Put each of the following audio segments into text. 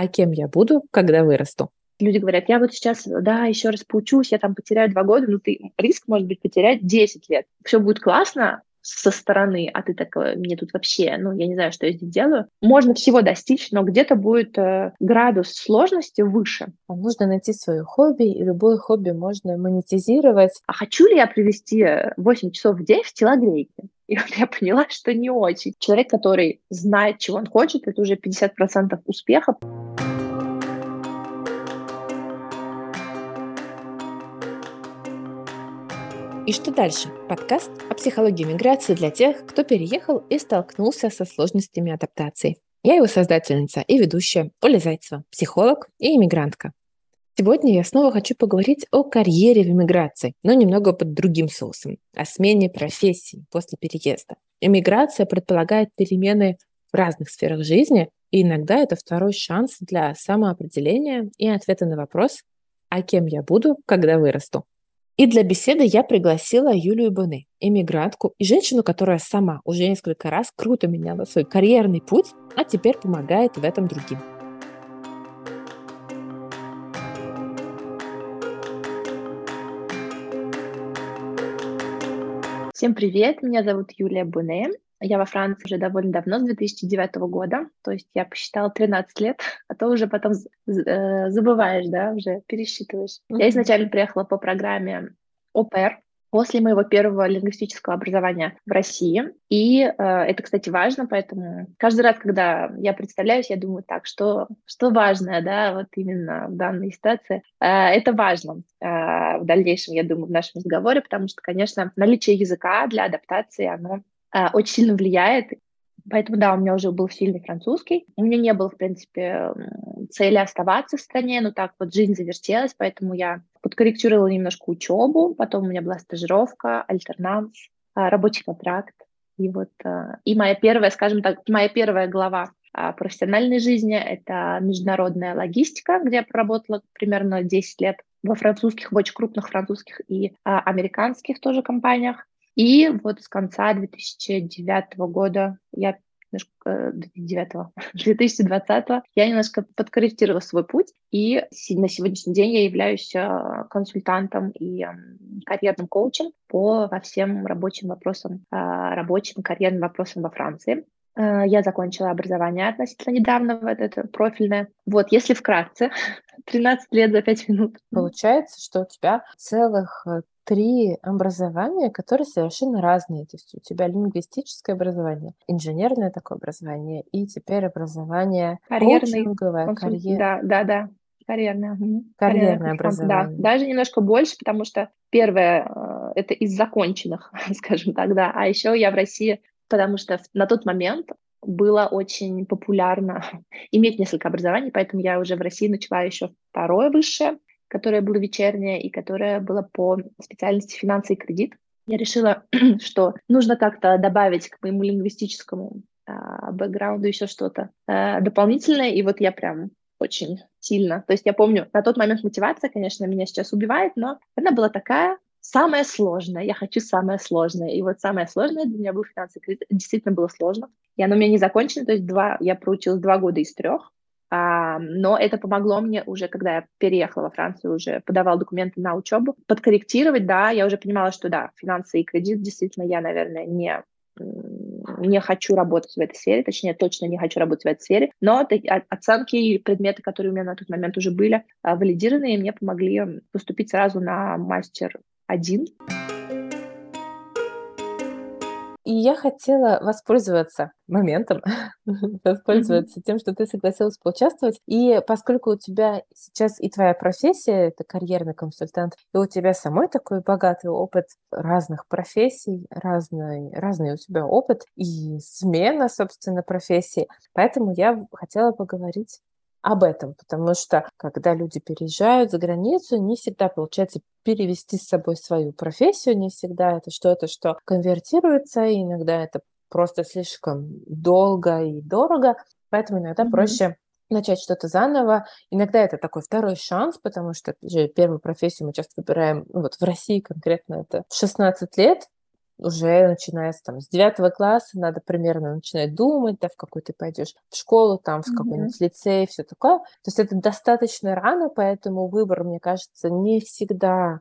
А кем я буду, когда вырасту? Люди говорят, я вот сейчас, да, еще раз поучусь, я там потеряю два года, но ты риск может быть потерять 10 лет. Все будет классно, со стороны, а ты такой, мне тут вообще, ну, я не знаю, что я здесь делаю. Можно всего достичь, но где-то будет э, градус сложности выше. А нужно найти свое хобби, и любое хобби можно монетизировать. А хочу ли я провести 8 часов в день в телогрейке? И вот я поняла, что не очень. Человек, который знает, чего он хочет, это уже 50% успеха. И что дальше? Подкаст о психологии миграции для тех, кто переехал и столкнулся со сложностями адаптации. Я его создательница и ведущая Оля Зайцева, психолог и иммигрантка. Сегодня я снова хочу поговорить о карьере в иммиграции, но немного под другим соусом, о смене профессии после переезда. Иммиграция предполагает перемены в разных сферах жизни, и иногда это второй шанс для самоопределения и ответа на вопрос, а кем я буду, когда вырасту. И для беседы я пригласила Юлию Боне, эмигрантку и женщину, которая сама уже несколько раз круто меняла свой карьерный путь, а теперь помогает в этом другим. Всем привет, меня зовут Юлия Буне. Я во Франции уже довольно давно, с 2009 года, то есть я посчитала 13 лет, а то уже потом э, забываешь, да, уже пересчитываешь. Mm-hmm. Я изначально приехала по программе ОПР, после моего первого лингвистического образования в России. И э, это, кстати, важно, поэтому каждый раз, когда я представляюсь, я думаю так, что, что важное, да, вот именно в данной ситуации. Э, это важно э, в дальнейшем, я думаю, в нашем разговоре, потому что, конечно, наличие языка для адаптации, оно очень сильно влияет. Поэтому, да, у меня уже был сильный французский. У меня не было, в принципе, цели оставаться в стране, но так вот жизнь завертелась, поэтому я подкорректировала немножко учебу, потом у меня была стажировка, альтернанс, а, рабочий контракт. И вот а, и моя первая, скажем так, моя первая глава профессиональной жизни — это международная логистика, где я проработала примерно 10 лет во французских, в очень крупных французских и а, американских тоже компаниях. И вот с конца 2009 года я немножко 2009 2020 я немножко подкорректировала свой путь, и на сегодняшний день я являюсь а, консультантом и карьерным коучем по во всем рабочим вопросам, а, рабочим карьерным вопросам во Франции. Я закончила образование относительно недавно, вот это профильное. Вот, если вкратце, 13 лет за 5 минут. Получается, что у тебя целых э, три образования, которые совершенно разные. То есть у тебя лингвистическое образование, инженерное такое образование и теперь образование карьерное, карьер... Да, да, да. Карьерное. Карьерное, карьерное образование. Да, даже немножко больше, потому что первое э, это из законченных, скажем так, да. А еще я в России, потому что на тот момент было очень популярно иметь несколько образований, поэтому я уже в России начала еще второе высшее, которое было вечернее и которое было по специальности финансы и кредит. Я решила, что нужно как-то добавить к моему лингвистическому э, бэкграунду еще что-то э, дополнительное, и вот я прям очень сильно. То есть я помню, на тот момент мотивация, конечно, меня сейчас убивает, но она была такая, самое сложное, я хочу самое сложное. И вот самое сложное для меня был финансовый кредит. Действительно было сложно. И оно у меня не закончено, то есть два, я проучилась два года из трех. А, но это помогло мне уже, когда я переехала во Францию, уже подавала документы на учебу, подкорректировать, да, я уже понимала, что да, финансы и кредит действительно я, наверное, не не хочу работать в этой сфере, точнее, точно не хочу работать в этой сфере, но оценки и предметы, которые у меня на тот момент уже были а, валидированы, и мне помогли поступить сразу на мастер один. И я хотела воспользоваться моментом, воспользоваться тем, что ты согласилась поучаствовать. И поскольку у тебя сейчас и твоя профессия, это карьерный консультант, и у тебя самой такой богатый опыт разных профессий, разный, разный у тебя опыт и смена, собственно, профессии. Поэтому я хотела поговорить об этом, потому что когда люди переезжают за границу, не всегда получается перевести с собой свою профессию, не всегда это что-то, что конвертируется, и иногда это просто слишком долго и дорого, поэтому иногда mm-hmm. проще начать что-то заново. Иногда это такой второй шанс, потому что же первую профессию мы часто выбираем, ну вот в России конкретно это в 16 лет, уже начиная с, там, с девятого класса надо примерно начинать думать, да, в какой ты пойдешь в школу, там, в mm-hmm. какой-нибудь лицей, все такое. То есть это достаточно рано, поэтому выбор, мне кажется, не всегда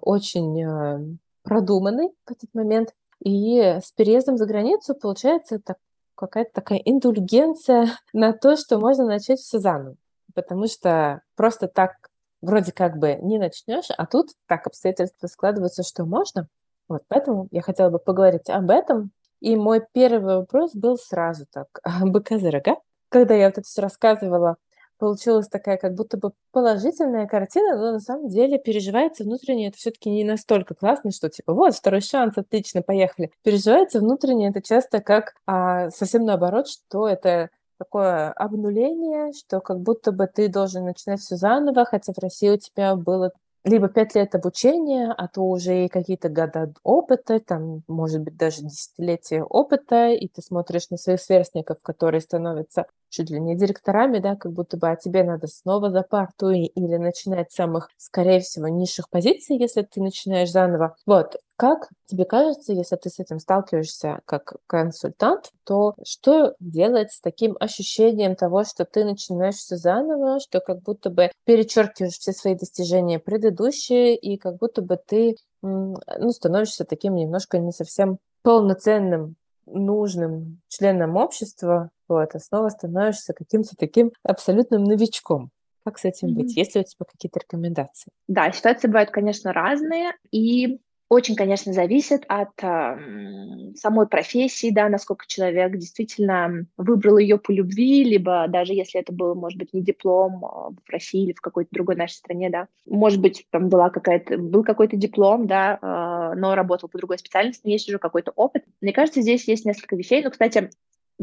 очень э, продуманный в этот момент. И с переездом за границу получается так, какая-то такая индульгенция на то, что можно начать все заново. Потому что просто так вроде как бы не начнешь, а тут так обстоятельства складываются, что можно. Вот поэтому я хотела бы поговорить об этом. И мой первый вопрос был сразу так, быка за рога. Когда я вот это все рассказывала, получилась такая как будто бы положительная картина, но на самом деле переживается внутренне это все-таки не настолько классно, что типа вот второй шанс, отлично, поехали. Переживается внутренне это часто как а, совсем наоборот, что это такое обнуление, что как будто бы ты должен начинать все заново, хотя в России у тебя было либо пять лет обучения, а то уже и какие-то года опыта, там, может быть, даже десятилетия опыта, и ты смотришь на своих сверстников, которые становятся чуть ли не директорами, да, как будто бы, а тебе надо снова за парту или начинать с самых, скорее всего, низших позиций, если ты начинаешь заново. Вот, как тебе кажется, если ты с этим сталкиваешься как консультант, то что делать с таким ощущением того, что ты начинаешь все заново, что как будто бы перечеркиваешь все свои достижения предыдущие, и как будто бы ты ну, становишься таким немножко не совсем полноценным нужным членом общества, вот, а снова становишься каким-то таким абсолютным новичком. Как с этим mm-hmm. быть? Есть ли у тебя какие-то рекомендации? Да, ситуации бывают, конечно, разные, и очень, конечно, зависит от э, самой профессии, да, насколько человек действительно выбрал ее по любви, либо даже если это был, может быть, не диплом а в России или в какой-то другой нашей стране, да, может быть, там была какая-то, был какой-то диплом, да, э, но работал по другой специальности, есть уже какой-то опыт. Мне кажется, здесь есть несколько вещей. Ну, кстати,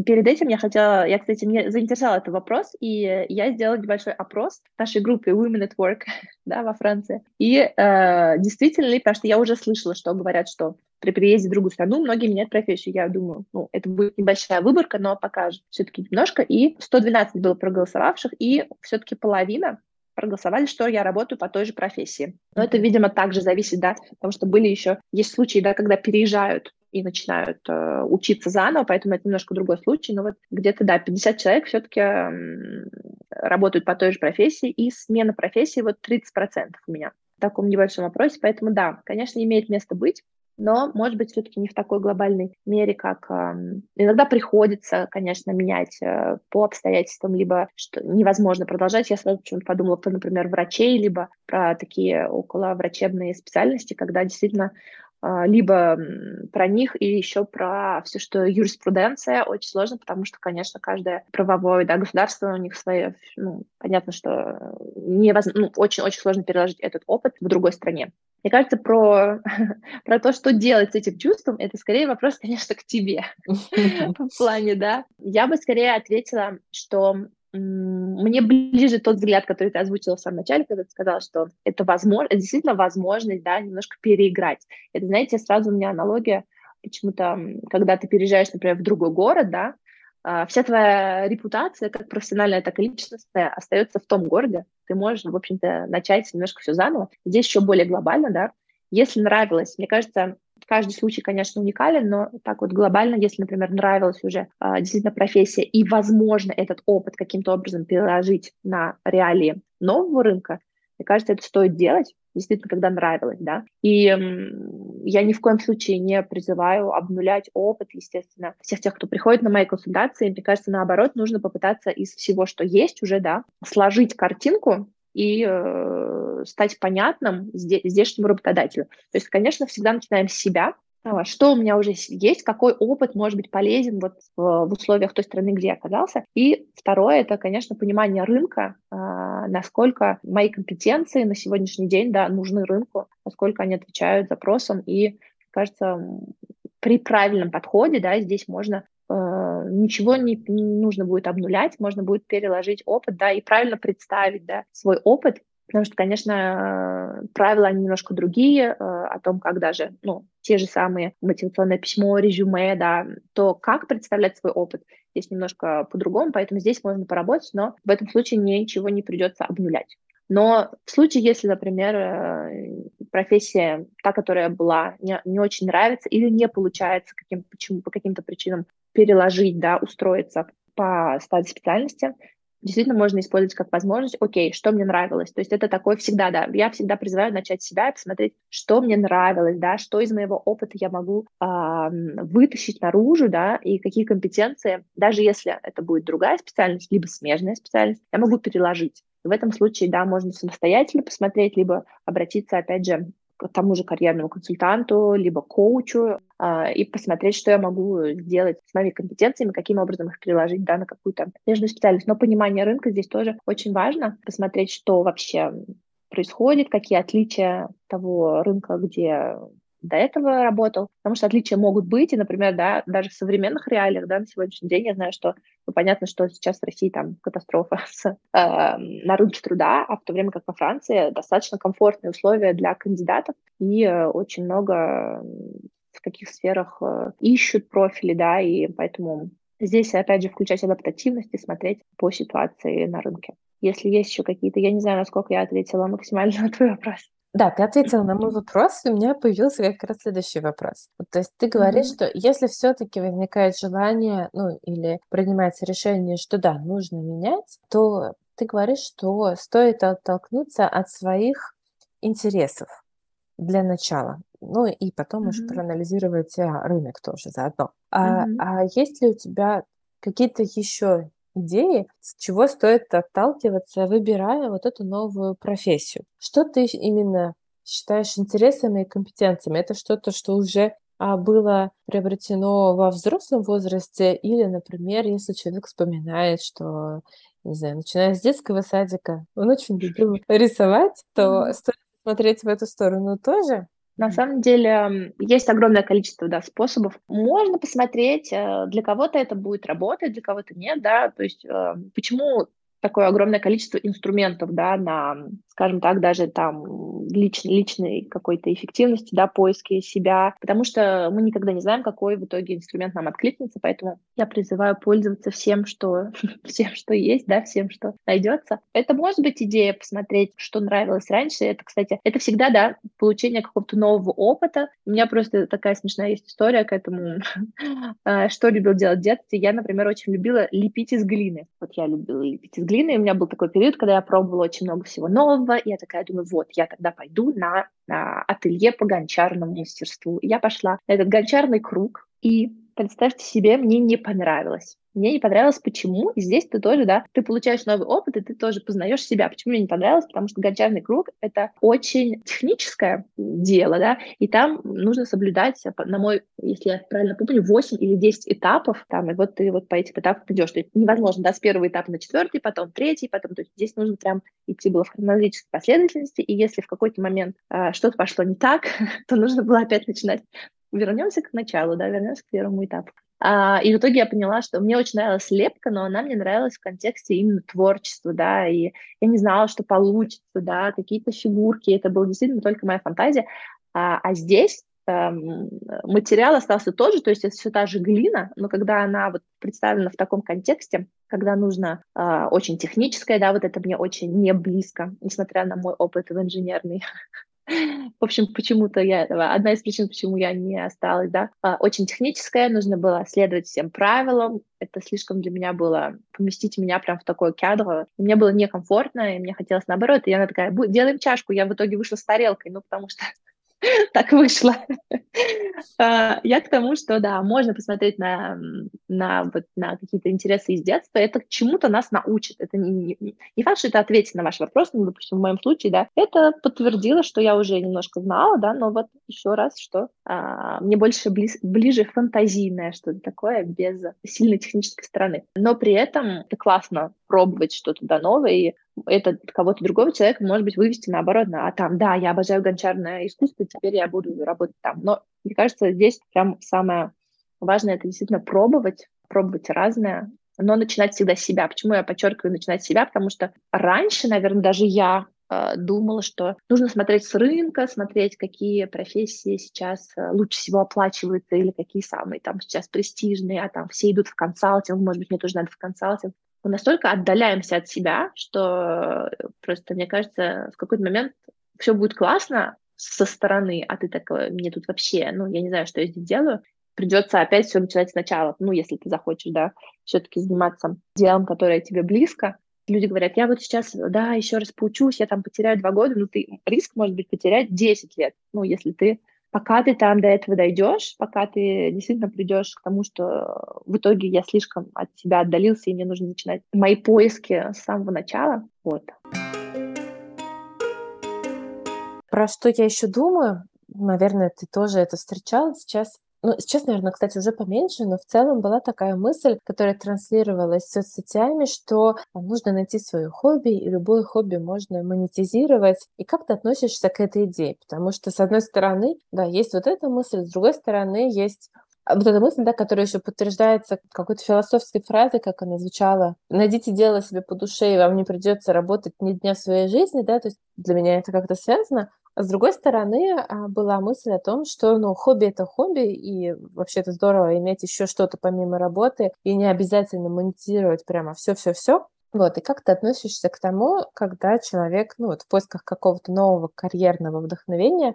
Перед этим я хотела, я, кстати, мне заинтересовал этот вопрос, и я сделала небольшой опрос нашей группе Women at Work да, во Франции. И э, действительно ли, потому что я уже слышала, что говорят, что при переезде в другую страну многие меняют профессию. Я думаю, ну, это будет небольшая выборка, но пока все-таки немножко. И 112 было проголосовавших, и все-таки половина проголосовали, что я работаю по той же профессии. Но это, видимо, также зависит, да, потому что были еще, есть случаи, да, когда переезжают и начинают э, учиться заново, поэтому это немножко другой случай. Но вот где-то, да, 50 человек все-таки э, работают по той же профессии, и смена профессии вот 30% у меня в таком небольшом вопросе. Поэтому, да, конечно, имеет место быть, но, может быть, все-таки не в такой глобальной мере, как э, иногда приходится, конечно, менять э, по обстоятельствам, либо что невозможно продолжать. Я сразу почему-то подумала про, например, врачей, либо про такие около врачебные специальности, когда действительно либо про них и еще про все, что юриспруденция очень сложно, потому что, конечно, каждое правовое да, государство у них свое, ну, понятно, что невозможно, ну, очень-очень сложно переложить этот опыт в другой стране. Мне кажется, про, про то, что делать с этим чувством, это скорее вопрос, конечно, к тебе в плане, да. Я бы скорее ответила, что мне ближе тот взгляд, который ты озвучила в самом начале, когда ты сказала, что это возможно, действительно возможность, да, немножко переиграть. Это, знаете, сразу у меня аналогия почему-то, когда ты переезжаешь, например, в другой город, да, а, вся твоя репутация, как профессиональная, так и личностная, остается в том городе. Ты можешь, в общем-то, начать немножко все заново. Здесь еще более глобально, да. Если нравилось, мне кажется, Каждый случай, конечно, уникален, но так вот глобально, если, например, нравилась уже а, действительно профессия и, возможно, этот опыт каким-то образом переложить на реалии нового рынка, мне кажется, это стоит делать, действительно, когда нравилось, да. И я ни в коем случае не призываю обнулять опыт, естественно, всех тех, кто приходит на мои консультации. Мне кажется, наоборот, нужно попытаться из всего, что есть уже, да, сложить картинку и э, стать понятным здешнему работодателю. То есть, конечно, всегда начинаем с себя, а, что у меня уже есть, какой опыт может быть полезен вот в, в условиях той страны, где я оказался. И второе, это, конечно, понимание рынка, э, насколько мои компетенции на сегодняшний день да, нужны рынку, насколько они отвечают запросам. И, кажется, при правильном подходе да, здесь можно ничего не, нужно будет обнулять, можно будет переложить опыт, да, и правильно представить, да, свой опыт, потому что, конечно, правила они немножко другие, э, о том, как даже, ну, те же самые мотивационное письмо, резюме, да, то как представлять свой опыт, здесь немножко по-другому, поэтому здесь можно поработать, но в этом случае ничего не придется обнулять. Но в случае, если, например, э, профессия, та, которая была, не, не очень нравится или не получается каким, почему, по каким-то причинам переложить, да, устроиться по стадии специальности, действительно можно использовать как возможность, окей, что мне нравилось. То есть это такое всегда, да, я всегда призываю начать себя и посмотреть, что мне нравилось, да, что из моего опыта я могу э, вытащить наружу, да, и какие компетенции, даже если это будет другая специальность, либо смежная специальность, я могу переложить. В этом случае, да, можно самостоятельно посмотреть, либо обратиться, опять же, тому же карьерному консультанту, либо коучу, э, и посмотреть, что я могу сделать с моими компетенциями, каким образом их переложить да, на какую-то межную специальность. Но понимание рынка здесь тоже очень важно, посмотреть, что вообще происходит, какие отличия того рынка, где до этого работал, потому что отличия могут быть, и, например, да, даже в современных реалиях, да, на сегодняшний день я знаю, что ну, понятно, что сейчас в России там катастрофа с, э, на рынке труда, а в то время как во Франции достаточно комфортные условия для кандидатов, и э, очень много в каких сферах э, ищут профили, да, и поэтому здесь, опять же, включать адаптативность и смотреть по ситуации на рынке. Если есть еще какие-то, я не знаю, насколько я ответила максимально на твой вопрос. Да, ты ответила на мой вопрос, и у меня появился как раз следующий вопрос. Вот, то есть ты говоришь, mm-hmm. что если все-таки возникает желание, ну или принимается решение, что да, нужно менять, то ты говоришь, что стоит оттолкнуться от своих интересов для начала. Ну и потом mm-hmm. уже проанализировать а, рынок тоже заодно. А, mm-hmm. а есть ли у тебя какие-то еще идеи, с чего стоит отталкиваться, выбирая вот эту новую профессию. Что ты именно считаешь интересами и компетенциями? Это что-то, что уже а, было приобретено во взрослом возрасте, или, например, если человек вспоминает, что, не знаю, начиная с детского садика, он очень любил рисовать, то стоит смотреть в эту сторону тоже? На самом деле есть огромное количество да, способов. Можно посмотреть, э, для кого-то это будет работать, для кого-то нет, да, то есть э, почему такое огромное количество инструментов, да, на, скажем так, даже там лич, личной какой-то эффективности, да, поиски себя, потому что мы никогда не знаем, какой в итоге инструмент нам откликнется, поэтому я призываю пользоваться всем, что, всем, что есть, да, всем, что найдется. Это может быть идея посмотреть, что нравилось раньше. Это, кстати, это всегда, да, получение какого-то нового опыта. У меня просто такая смешная есть история к этому, а, что любил делать в детстве. Я, например, очень любила лепить из глины. Вот я любила лепить из глины, у меня был такой период, когда я пробовала очень много всего нового, и я такая думаю, вот, я тогда пойду на, на ателье по гончарному мастерству. Я пошла на этот гончарный круг, и представьте себе, мне не понравилось. Мне не понравилось, почему. И здесь ты тоже, да, ты получаешь новый опыт, и ты тоже познаешь себя. Почему мне не понравилось? Потому что гончарный круг — это очень техническое дело, да, и там нужно соблюдать, на мой, если я правильно помню, 8 или 10 этапов, там, и вот ты вот по этим этапам идешь. То есть невозможно, да, с первого этапа на четвертый, потом третий, потом, то есть здесь нужно прям идти было в хронологической последовательности, и если в какой-то момент э, что-то пошло не так, то нужно было опять начинать вернемся к началу, да, вернемся к первому этапу. А, и в итоге я поняла, что мне очень нравилась лепка, но она мне нравилась в контексте именно творчества, да, и я не знала, что получится, да, какие-то фигурки, это была действительно только моя фантазия. А, а здесь эм, материал остался тот же, то есть это все та же глина, но когда она вот представлена в таком контексте, когда нужно э, очень техническое, да, вот это мне очень не близко, несмотря на мой опыт в инженерной в общем, почему-то я этого, одна из причин, почему я не осталась, да, а, очень техническая, нужно было следовать всем правилам, это слишком для меня было поместить меня прям в такое кадр, мне было некомфортно, и мне хотелось наоборот, и она такая, делаем чашку, я в итоге вышла с тарелкой, ну, потому что так вышло. А, я к тому, что да, можно посмотреть на, на, вот, на какие-то интересы из детства, это чему-то нас научит. Это не, не, не факт, что это ответит на ваш вопрос, ну, допустим, в моем случае, да, это подтвердило, что я уже немножко знала, да, но вот еще раз, что а, мне больше близ, ближе фантазийное что-то такое, без сильной технической стороны. Но при этом это классно пробовать что-то да, новое, и это кого-то другого человека, может быть, вывести наоборот, на, а там, да, я обожаю гончарное искусство, теперь я буду работать там. Но мне кажется, здесь прям самое важное это действительно пробовать, пробовать разное, но начинать всегда с себя. Почему я подчеркиваю начинать с себя? Потому что раньше, наверное, даже я э, думала, что нужно смотреть с рынка, смотреть, какие профессии сейчас э, лучше всего оплачиваются или какие самые там сейчас престижные, а там все идут в консалтинг, может быть, мне тоже надо в консалтинг. Мы настолько отдаляемся от себя, что просто, мне кажется, в какой-то момент все будет классно со стороны, а ты такой, мне тут вообще, ну, я не знаю, что я здесь делаю, придется опять все начинать сначала, ну, если ты захочешь, да, все-таки заниматься делом, которое тебе близко. Люди говорят, я вот сейчас, да, еще раз поучусь, я там потеряю два года, ну, ты риск может быть потерять 10 лет, ну, если ты пока ты там до этого дойдешь, пока ты действительно придешь к тому, что в итоге я слишком от себя отдалился, и мне нужно начинать мои поиски с самого начала. Вот. Про что я еще думаю, наверное, ты тоже это встречал сейчас, ну, сейчас, наверное, кстати, уже поменьше, но в целом была такая мысль, которая транслировалась соцсетями, что нужно найти свое хобби, и любое хобби можно монетизировать. И как ты относишься к этой идее? Потому что, с одной стороны, да, есть вот эта мысль, с другой стороны, есть вот эта мысль, да, которая еще подтверждается какой-то философской фразой, как она звучала. Найдите дело себе по душе, и вам не придется работать ни дня своей жизни, да, то есть для меня это как-то связано. А с другой стороны, а, была мысль о том, что ну, хобби — это хобби, и вообще это здорово иметь еще что-то помимо работы, и не обязательно монетизировать прямо все-все-все. Вот, и как ты относишься к тому, когда человек, ну, вот в поисках какого-то нового карьерного вдохновения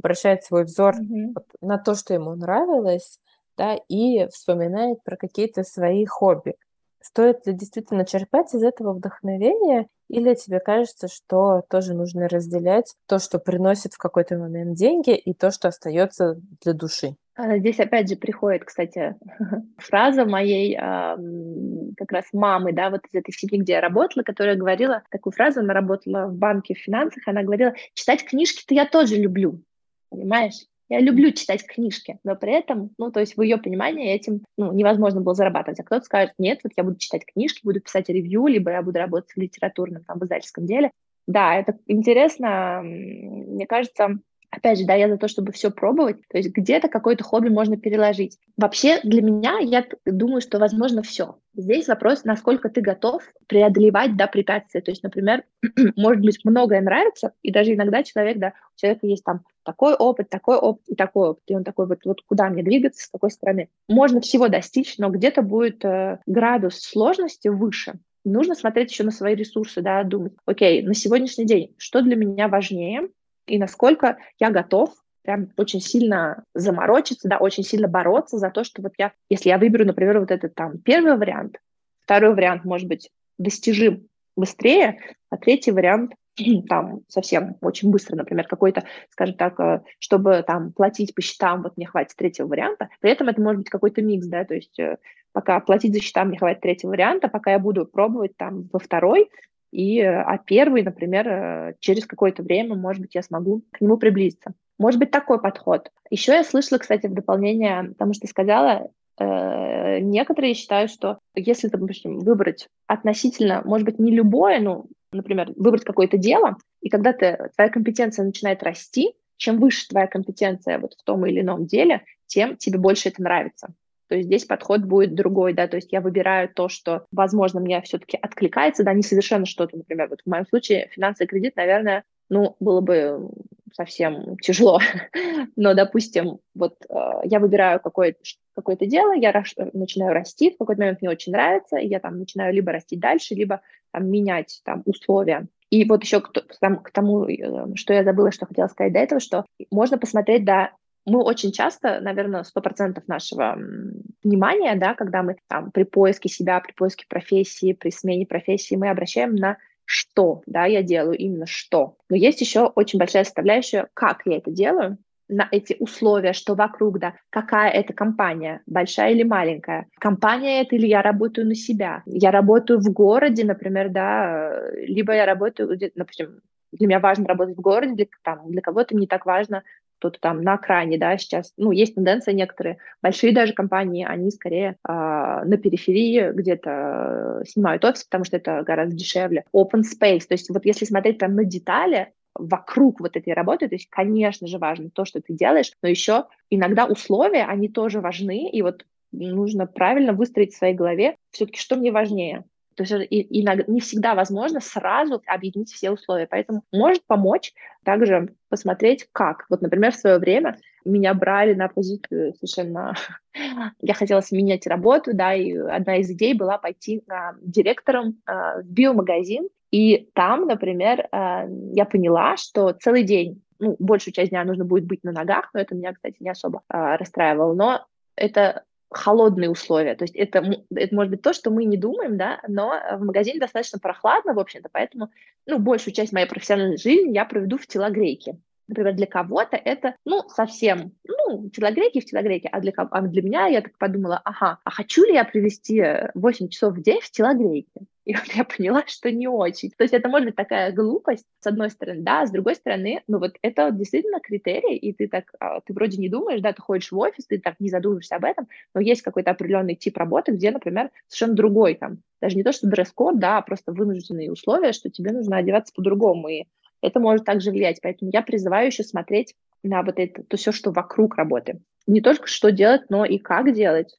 обращает свой взор mm-hmm. вот на то, что ему нравилось, да, и вспоминает про какие-то свои хобби. Стоит ли действительно черпать из этого вдохновения, или тебе кажется, что тоже нужно разделять то, что приносит в какой-то момент деньги, и то, что остается для души? А, здесь опять же приходит, кстати, фраза моей как раз мамы, да, вот из этой семьи, где я работала, которая говорила такую фразу, она работала в банке, в финансах, она говорила, читать книжки-то я тоже люблю, понимаешь? Я люблю читать книжки, но при этом, ну, то есть в ее понимании этим ну, невозможно было зарабатывать. А кто-то скажет, нет, вот я буду читать книжки, буду писать ревью, либо я буду работать в литературном, там, в издательском деле. Да, это интересно. Мне кажется, Опять же, да, я за то, чтобы все пробовать. То есть где-то какое-то хобби можно переложить. Вообще для меня, я думаю, что возможно все. Здесь вопрос, насколько ты готов преодолевать да, препятствия. То есть, например, может быть, многое нравится, и даже иногда человек, да, у человека есть там такой опыт, такой опыт и такой опыт. И он такой, вот, вот куда мне двигаться, с какой стороны. Можно всего достичь, но где-то будет э, градус сложности выше. Нужно смотреть еще на свои ресурсы, да, думать, окей, на сегодняшний день, что для меня важнее, и насколько я готов прям очень сильно заморочиться, да, очень сильно бороться за то, что вот я, если я выберу, например, вот этот там первый вариант, второй вариант может быть достижим быстрее, а третий вариант там совсем очень быстро, например, какой-то, скажем так, э, чтобы там платить по счетам, вот мне хватит третьего варианта, при этом это может быть какой-то микс, да, то есть э, пока платить за счета мне хватит третьего варианта, пока я буду пробовать там во второй, и, а первый, например, э, через какое-то время, может быть, я смогу к нему приблизиться. Может быть, такой подход. Еще я слышала, кстати, в дополнение тому, что ты сказала, э, некоторые считают, что если, допустим, выбрать относительно, может быть, не любое, ну, например, выбрать какое-то дело, и когда ты, твоя компетенция начинает расти, чем выше твоя компетенция вот в том или ином деле, тем тебе больше это нравится то есть здесь подход будет другой, да, то есть я выбираю то, что, возможно, мне все-таки откликается, да, не совершенно что-то, например, вот в моем случае финансовый кредит, наверное, ну, было бы совсем тяжело. Но, допустим, вот э, я выбираю какое-то какое дело, я раш, начинаю расти, в какой-то момент мне очень нравится, и я там начинаю либо расти дальше, либо там, менять там условия. И вот еще к, к тому, э, что я забыла, что хотела сказать до этого, что можно посмотреть, да, мы очень часто, наверное, сто процентов нашего внимания, да, когда мы там при поиске себя, при поиске профессии, при смене профессии, мы обращаем на что, да, я делаю именно что. Но есть еще очень большая составляющая, как я это делаю, на эти условия, что вокруг, да, какая это компания, большая или маленькая. Компания это или я работаю на себя. Я работаю в городе, например, да, либо я работаю, допустим, для меня важно работать в городе, для, там, для кого-то не так важно кто-то там на окраине, да, сейчас, ну, есть тенденция некоторые, большие даже компании, они скорее э, на периферии где-то снимают офис, потому что это гораздо дешевле. Open space, то есть вот если смотреть прям на детали, вокруг вот этой работы, то есть, конечно же, важно то, что ты делаешь, но еще иногда условия, они тоже важны, и вот нужно правильно выстроить в своей голове все-таки, что мне важнее. То есть иногда, не всегда возможно сразу объединить все условия. Поэтому может помочь также посмотреть, как. Вот, например, в свое время меня брали на позицию совершенно... Я хотела сменять работу, да, и одна из идей была пойти а, директором а, в биомагазин, и там, например, а, я поняла, что целый день ну, большую часть дня нужно будет быть на ногах, но это меня, кстати, не особо а, расстраивало. Но это холодные условия. То есть это, это может быть то, что мы не думаем, да, но в магазине достаточно прохладно, в общем-то, поэтому, ну, большую часть моей профессиональной жизни я проведу в телогрейке. Например, для кого-то это, ну, совсем, ну, телогрейки в телогрейке, а для, а для меня я так подумала, ага, а хочу ли я провести 8 часов в день в телогрейке? И вот я поняла, что не очень. То есть это может быть такая глупость, с одной стороны, да, а с другой стороны, ну вот это действительно критерий, и ты так, а, ты вроде не думаешь, да, ты ходишь в офис, ты так не задумываешься об этом, но есть какой-то определенный тип работы, где, например, совершенно другой там, даже не то, что дресс-код, да, а просто вынужденные условия, что тебе нужно одеваться по-другому, и это может также влиять. Поэтому я призываю еще смотреть на вот это, то все, что вокруг работы. Не только что делать, но и как делать.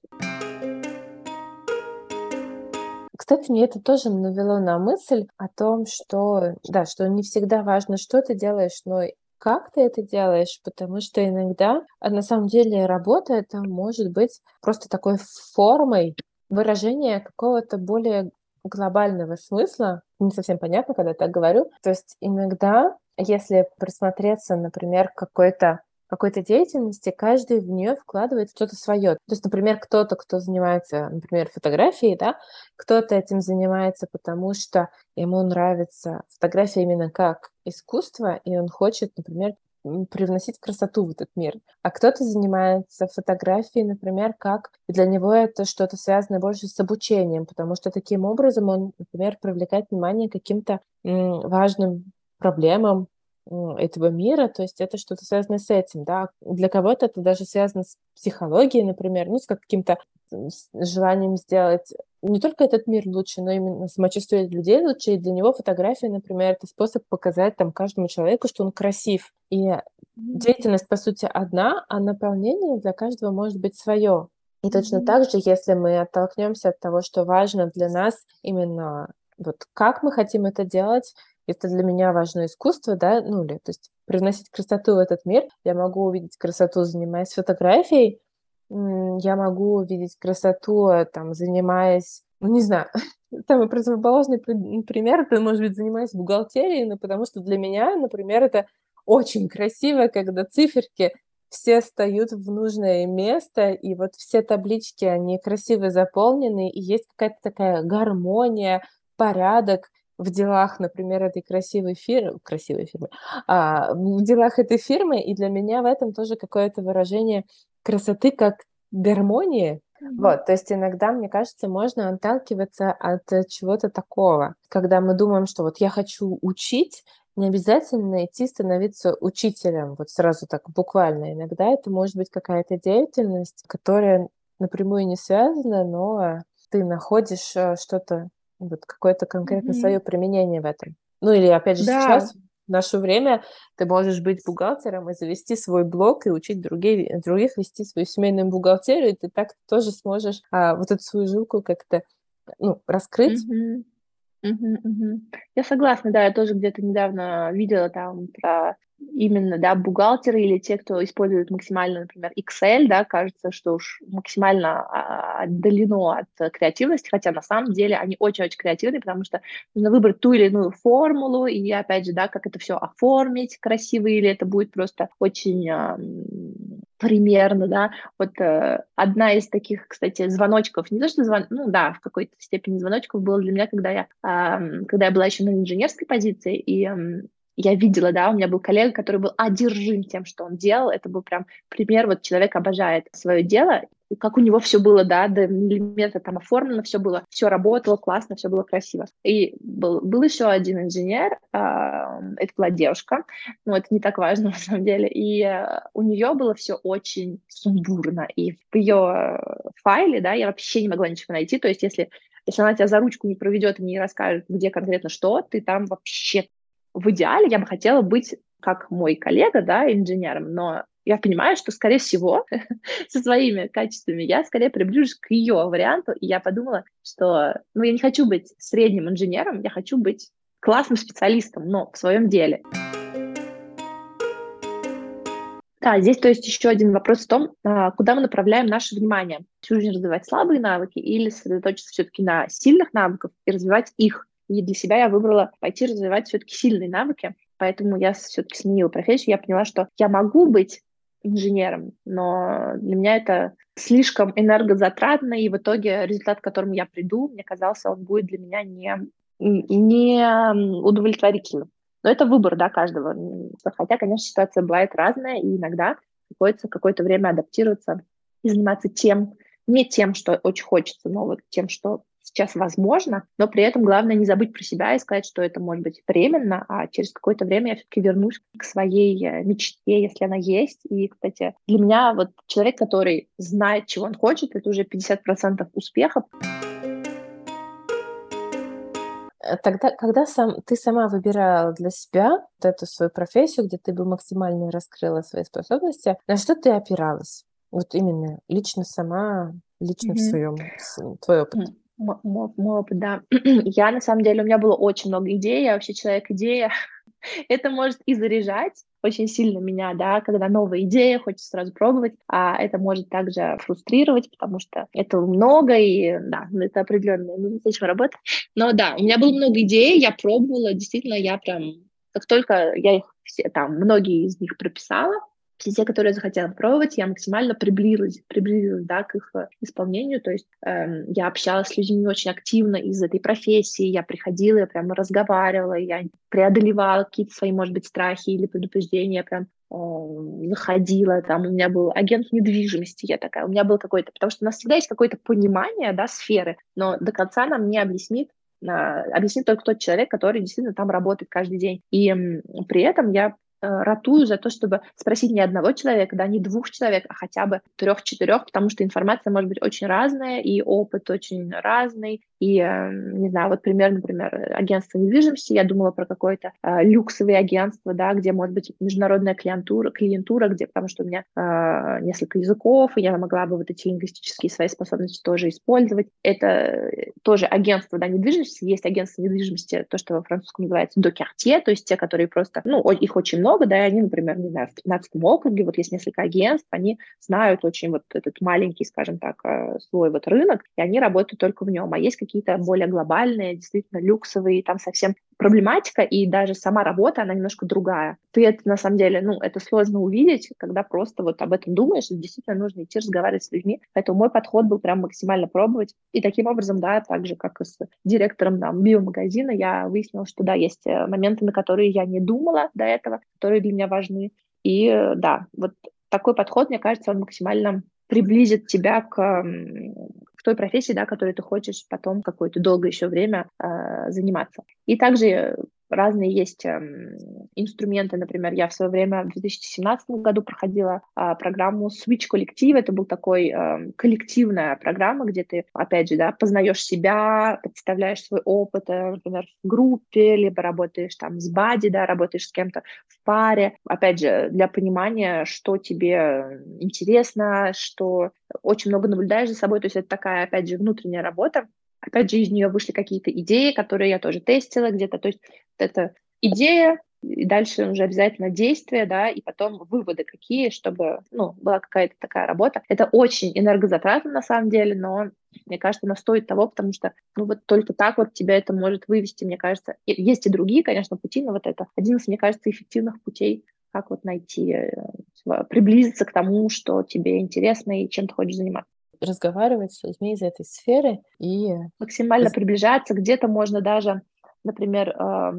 Кстати, мне это тоже навело на мысль о том, что, да, что не всегда важно, что ты делаешь, но как ты это делаешь, потому что иногда, а на самом деле, работа это может быть просто такой формой выражения какого-то более глобального смысла. Не совсем понятно, когда я так говорю. То есть иногда, если присмотреться, например, к какой-то какой-то деятельности, каждый в нее вкладывает что-то свое. То есть, например, кто-то, кто занимается, например, фотографией, да, кто-то этим занимается, потому что ему нравится фотография именно как искусство, и он хочет, например, привносить красоту в этот мир. А кто-то занимается фотографией, например, как для него это что-то связанное больше с обучением, потому что таким образом он, например, привлекает внимание к каким-то важным проблемам этого мира, то есть это что-то связано с этим, да. Для кого-то это даже связано с психологией, например, ну, с каким-то желанием сделать не только этот мир лучше, но именно самочувствие людей лучше. И для него фотография, например, это способ показать там каждому человеку, что он красив. И деятельность, по сути, одна, а наполнение для каждого может быть свое. И точно так же, если мы оттолкнемся от того, что важно для нас именно вот как мы хотим это делать, если для меня важно искусство, да, ну или, то есть привносить красоту в этот мир, я могу увидеть красоту, занимаясь фотографией, я могу увидеть красоту, э, там, занимаясь, ну, не знаю, самый противоположный пример, это, может быть, занимаясь бухгалтерией, но потому что для меня, например, это очень красиво, когда циферки все встают в нужное место, и вот все таблички, они красиво заполнены, и есть какая-то такая гармония, порядок в делах, например, этой красивой фирмы, красивой фирмы, а, в делах этой фирмы, и для меня в этом тоже какое-то выражение красоты как гармонии. Mm-hmm. Вот, то есть иногда, мне кажется, можно отталкиваться от чего-то такого, когда мы думаем, что вот я хочу учить, не обязательно идти становиться учителем, вот сразу так буквально. Иногда это может быть какая-то деятельность, которая напрямую не связана, но ты находишь э, что-то, вот какое-то конкретно mm-hmm. свое применение в этом. Ну или опять же да. сейчас в наше время ты можешь быть бухгалтером и завести свой блог и учить другие, других вести свою семейную бухгалтерию, и ты так тоже сможешь а, вот эту свою жилку как-то ну, раскрыть. Mm-hmm. Uh-huh, uh-huh. Я согласна, да, я тоже где-то недавно видела там про именно, да, бухгалтеры или те, кто использует максимально, например, Excel, да, кажется, что уж максимально а, отдалено от креативности, хотя на самом деле они очень-очень креативные, потому что нужно выбрать ту или иную формулу, и опять же, да, как это все оформить красиво, или это будет просто очень примерно, да, вот э, одна из таких, кстати, звоночков, не то что звон, ну да, в какой-то степени звоночков было для меня, когда я, э, когда я была еще на инженерской позиции, и э, я видела, да, у меня был коллега, который был одержим тем, что он делал. Это был прям пример, вот человек обожает свое дело, как у него все было, да, до миллиметра там оформлено, все было, все работало классно, все было красиво. И был, был еще один инженер, э, это была девушка, но это не так важно на самом деле, и э, у нее было все очень сумбурно, и в ее файле, да, я вообще не могла ничего найти, то есть если если она тебя за ручку не проведет и не расскажет, где конкретно что, ты там вообще в идеале я бы хотела быть как мой коллега, да, инженером, но я понимаю, что, скорее всего, со своими качествами я скорее приближусь к ее варианту, и я подумала, что, ну, я не хочу быть средним инженером, я хочу быть классным специалистом, но в своем деле. Да, здесь то есть еще один вопрос в том, а, куда мы направляем наше внимание. Всю жизнь развивать слабые навыки или сосредоточиться все-таки на сильных навыках и развивать их. И для себя я выбрала пойти развивать все-таки сильные навыки, поэтому я все-таки сменила профессию. Я поняла, что я могу быть инженером, но для меня это слишком энергозатратно, и в итоге результат, к которому я приду, мне казался, он будет для меня не, не удовлетворительным. Но это выбор, да, каждого. Хотя, конечно, ситуация бывает разная, и иногда приходится какое-то время адаптироваться и заниматься тем, не тем, что очень хочется, но вот тем, что сейчас возможно, но при этом главное не забыть про себя и сказать, что это может быть временно, а через какое-то время я все-таки вернусь к своей э, мечте, если она есть. И, кстати, для меня вот человек, который знает, чего он хочет, это уже 50% успеха. Э, тогда, когда сам, ты сама выбирала для себя вот эту свою профессию, где ты бы максимально раскрыла свои способности, на что ты опиралась? Вот именно лично сама, лично mm-hmm. в своем, твой опыт. Мой, мой опыт, да. я, на самом деле, у меня было очень много идей, я вообще человек-идея. Это может и заряжать очень сильно меня, да, когда новая идея, хочется сразу пробовать, а это может также фрустрировать, потому что этого много, и да, это определенная, нужно с этим работать. Но да, у меня было много идей, я пробовала, действительно, я прям, как только я их все, там, многие из них прописала, все те, которые я захотела пробовать, я максимально приблизилась, приблизилась да, к их э, исполнению. То есть эм, я общалась с людьми очень активно из этой профессии, я приходила, я прямо разговаривала, я преодолевала какие-то свои, может быть, страхи или предупреждения, я прям э, заходила, там у меня был агент недвижимости, я такая, у меня был какой-то, потому что у нас всегда есть какое-то понимание, да, сферы, но до конца нам не объяснит, объяснит только тот человек, который действительно там работает каждый день. И при этом я ратую за то, чтобы спросить не одного человека, да, не двух человек, а хотя бы трех-четырех, потому что информация может быть очень разная, и опыт очень разный, и, не знаю, вот пример, например, агентство недвижимости, я думала про какое-то э, люксовое агентство, да, где может быть международная клиентура, клиентура, где, потому что у меня э, несколько языков, и я могла бы вот эти лингвистические свои способности тоже использовать. Это тоже агентство, да, недвижимости, есть агентство недвижимости, то, что во французском называется докертье, то есть те, которые просто, ну, их очень много, да, и они, например, не знаю, в 15 округе, вот есть несколько агентств, они знают очень вот этот маленький, скажем так, э, свой вот рынок, и они работают только в нем, а есть какие какие-то более глобальные, действительно люксовые, там совсем проблематика, и даже сама работа, она немножко другая. Ты это, на самом деле, ну, это сложно увидеть, когда просто вот об этом думаешь, действительно нужно идти разговаривать с людьми. Поэтому мой подход был прям максимально пробовать. И таким образом, да, так же, как и с директором там, биомагазина, я выяснила, что, да, есть э, моменты, на которые я не думала до этого, которые для меня важны. И, э, да, вот такой подход, мне кажется, он максимально приблизит тебя к, к той профессии, да, которой ты хочешь потом какое-то долгое еще время э, заниматься. И также разные есть э, инструменты. Например, я в свое время в 2017 году проходила э, программу Switch коллектив. Это был такой э, коллективная программа, где ты, опять же, да, познаешь себя, представляешь свой опыт, э, например, в группе, либо работаешь там с бади, да, работаешь с кем-то в паре. Опять же, для понимания, что тебе интересно, что очень много наблюдаешь за собой. То есть это такая, опять же, внутренняя работа. Опять же, из нее вышли какие-то идеи, которые я тоже тестила где-то. То есть это идея, и дальше уже обязательно действия, да, и потом выводы какие, чтобы, ну, была какая-то такая работа. Это очень энергозатратно на самом деле, но мне кажется, она стоит того, потому что, ну, вот только так вот тебя это может вывести, мне кажется. Есть и другие, конечно, пути, но вот это один из, мне кажется, эффективных путей, как вот найти, э, приблизиться к тому, что тебе интересно и чем ты хочешь заниматься разговаривать с людьми из этой сферы и максимально приближаться. Где-то можно даже, например, а,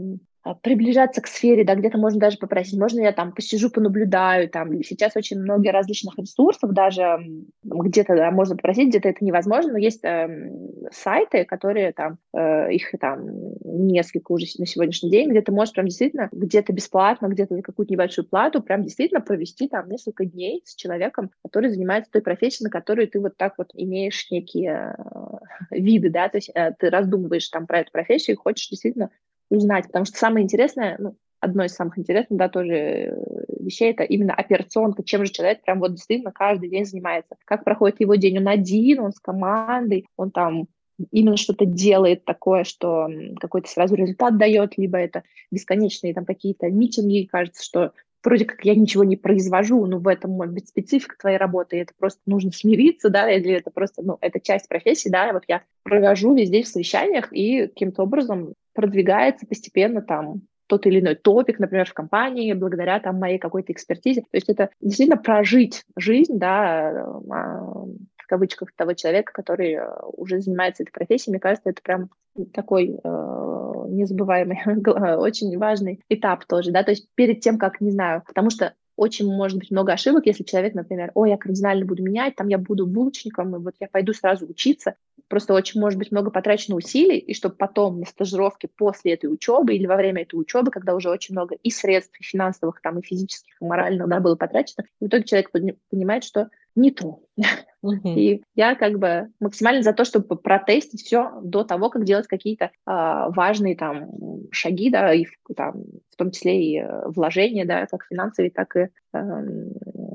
приближаться к сфере, да, где-то можно даже попросить, можно я там посижу, понаблюдаю, там. Сейчас очень много различных ресурсов, даже где-то да, можно попросить, где-то это невозможно, но есть э, сайты, которые там, э, их там несколько уже на сегодняшний день, где ты можешь прям действительно где-то бесплатно, где-то за какую-то небольшую плату прям действительно провести там несколько дней с человеком, который занимается той профессией, на которой ты вот так вот имеешь некие э, виды, да, то есть э, ты раздумываешь там про эту профессию и хочешь действительно узнать, потому что самое интересное, ну, одно из самых интересных, да, тоже э, вещей, это именно операционка, чем же человек прям вот действительно каждый день занимается, как проходит его день, он один, он с командой, он там именно что-то делает такое, что какой-то сразу результат дает, либо это бесконечные там какие-то митинги, кажется, что вроде как я ничего не произвожу, но в этом может быть специфика твоей работы, и это просто нужно смириться, да, или это просто, ну, это часть профессии, да, вот я провожу везде в совещаниях и каким-то образом продвигается постепенно там тот или иной топик, например, в компании, благодаря там моей какой-то экспертизе. То есть это действительно прожить жизнь, да, а, в кавычках того человека, который э, уже занимается этой профессией. Мне кажется, это прям такой э, незабываемый, очень важный этап тоже, да, то есть перед тем, как, не знаю, потому что очень может быть много ошибок, если человек, например, ой, я кардинально буду менять, там я буду булочником, и вот я пойду сразу учиться. Просто очень может быть много потрачено усилий, и чтобы потом на стажировке после этой учебы или во время этой учебы, когда уже очень много и средств, и финансовых, там, и физических, и моральных, да, было потрачено, в итоге человек понимает, что не то. Uh-huh. И я как бы максимально за то, чтобы протестить все до того, как делать какие-то а, важные там шаги, да, и там, в том числе и э, вложения, да, как финансовые, так и а,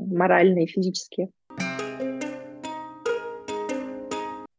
моральные, физические.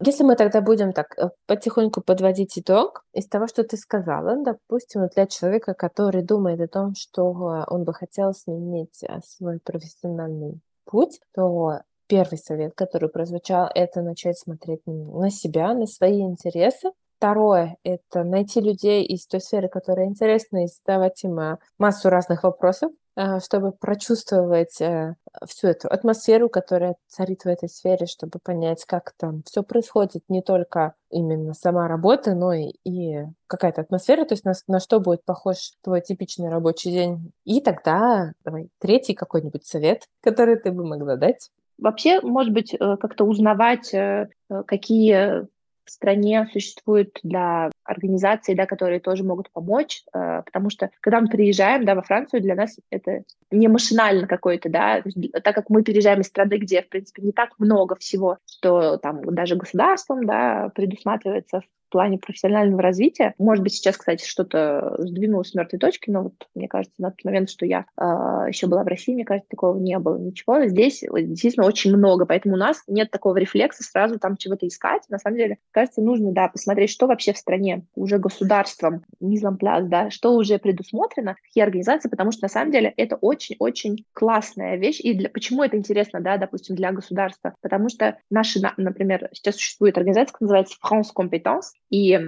Если мы тогда будем так э, потихоньку подводить итог из того, что ты сказала, допустим, для человека, который думает о том, что он бы хотел сменить э, свой профессиональный путь, то первый совет, который прозвучал, это начать смотреть на себя, на свои интересы. Второе – это найти людей из той сферы, которая интересна, и задавать им э, массу разных вопросов, э, чтобы прочувствовать э, всю эту атмосферу, которая царит в этой сфере, чтобы понять, как там все происходит, не только именно сама работа, но и, и какая-то атмосфера, то есть на, на что будет похож твой типичный рабочий день. И тогда, давай, третий какой-нибудь совет, который ты бы могла дать. Вообще, может быть, э, как-то узнавать, э, э, какие в стране существуют для организаций, да, которые тоже могут помочь, потому что когда мы приезжаем, да, во Францию, для нас это не машинально какой-то, да, так как мы переезжаем из страны, где, в принципе, не так много всего, что там даже государством, да, предусматривается плане профессионального развития. Может быть, сейчас, кстати, что-то сдвинулось с мертвой точки, но вот мне кажется, на тот момент, что я э, еще была в России, мне кажется, такого не было ничего. Здесь действительно очень много, поэтому у нас нет такого рефлекса сразу там чего-то искать. На самом деле, кажется, нужно, да, посмотреть, что вообще в стране уже государством, мизампляс, да, что уже предусмотрено, какие организации, потому что на самом деле это очень-очень классная вещь. И для, почему это интересно, да, допустим, для государства? Потому что наши, например, сейчас существует организация, которая называется France Competence, и я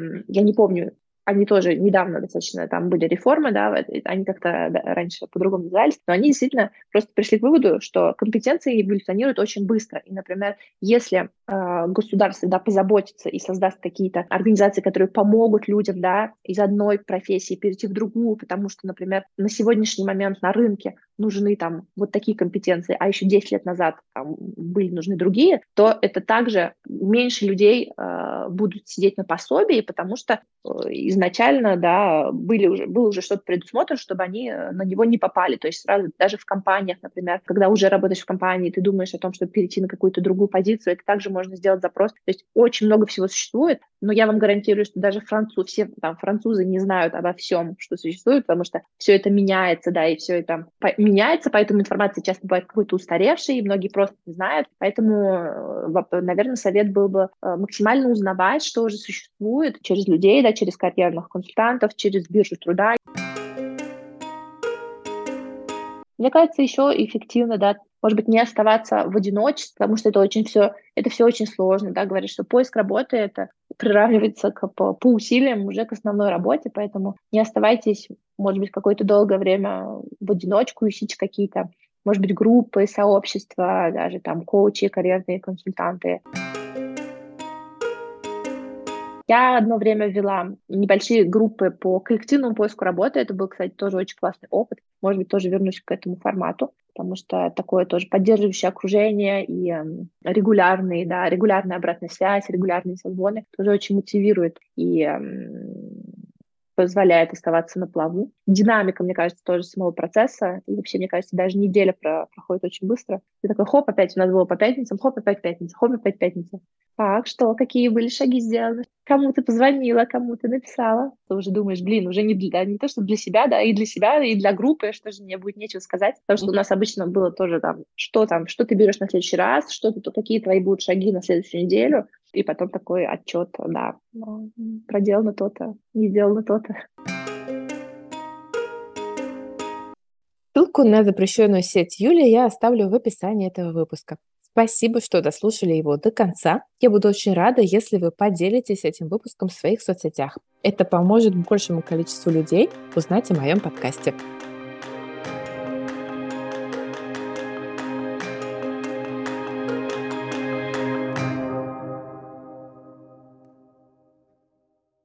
не помню, они тоже недавно достаточно, там были реформы, да, они как-то раньше по-другому назывались, но они действительно просто пришли к выводу, что компетенции эволюционируют очень быстро. И, например, если э, государство да, позаботится и создаст какие-то организации, которые помогут людям да, из одной профессии перейти в другую, потому что, например, на сегодняшний момент на рынке нужны там вот такие компетенции, а еще 10 лет назад там, были нужны другие, то это также меньше людей э, будут сидеть на пособии, потому что э, изначально, да, были уже, было уже что-то предусмотрено, чтобы они э, на него не попали. То есть сразу даже в компаниях, например, когда уже работаешь в компании, ты думаешь о том, чтобы перейти на какую-то другую позицию, это также можно сделать запрос. То есть очень много всего существует, но я вам гарантирую, что даже француз, все там французы не знают обо всем, что существует, потому что все это меняется, да, и все это меняется, поэтому информация часто бывает какой-то устаревшей, и многие просто не знают. Поэтому, э, наверное, совет был бы э, максимально узнавать, что уже существует через людей, да, через карьерных консультантов, через биржу труда. Мне кажется, еще эффективно, да, может быть, не оставаться в одиночестве, потому что это очень все, это все очень сложно, да, говорят, что поиск работы это приравнивается к, по, по усилиям уже к основной работе, поэтому не оставайтесь, может быть, какое-то долгое время в одиночку, ищите какие-то, может быть, группы, сообщества, даже там коучи, карьерные консультанты. Я одно время вела небольшие группы по коллективному поиску работы. Это был, кстати, тоже очень классный опыт. Может быть, тоже вернусь к этому формату, потому что такое тоже поддерживающее окружение и э, регулярный, да, регулярная обратная связь, регулярные созвоны тоже очень мотивирует и э, позволяет оставаться на плаву. Динамика, мне кажется, тоже самого процесса. И вообще, мне кажется, даже неделя про проходит очень быстро. Ты такой, хоп, опять у нас было по пятницам, хоп, опять пятница, хоп, опять пятница. Так, что, какие были шаги сделаны? Кому ты позвонила, кому ты написала? Ты уже думаешь, блин, уже не, для, не то, что для себя, да, и для себя, и для группы, что же мне будет нечего сказать. Потому что у нас обычно было тоже там, что там, что ты берешь на следующий раз, что ты, то, какие твои будут шаги на следующую неделю, и потом такой отчет, да, ну, проделано то-то, не сделано то-то. Ссылку на запрещенную сеть Юли я оставлю в описании этого выпуска. Спасибо, что дослушали его до конца. Я буду очень рада, если вы поделитесь этим выпуском в своих соцсетях. Это поможет большему количеству людей узнать о моем подкасте.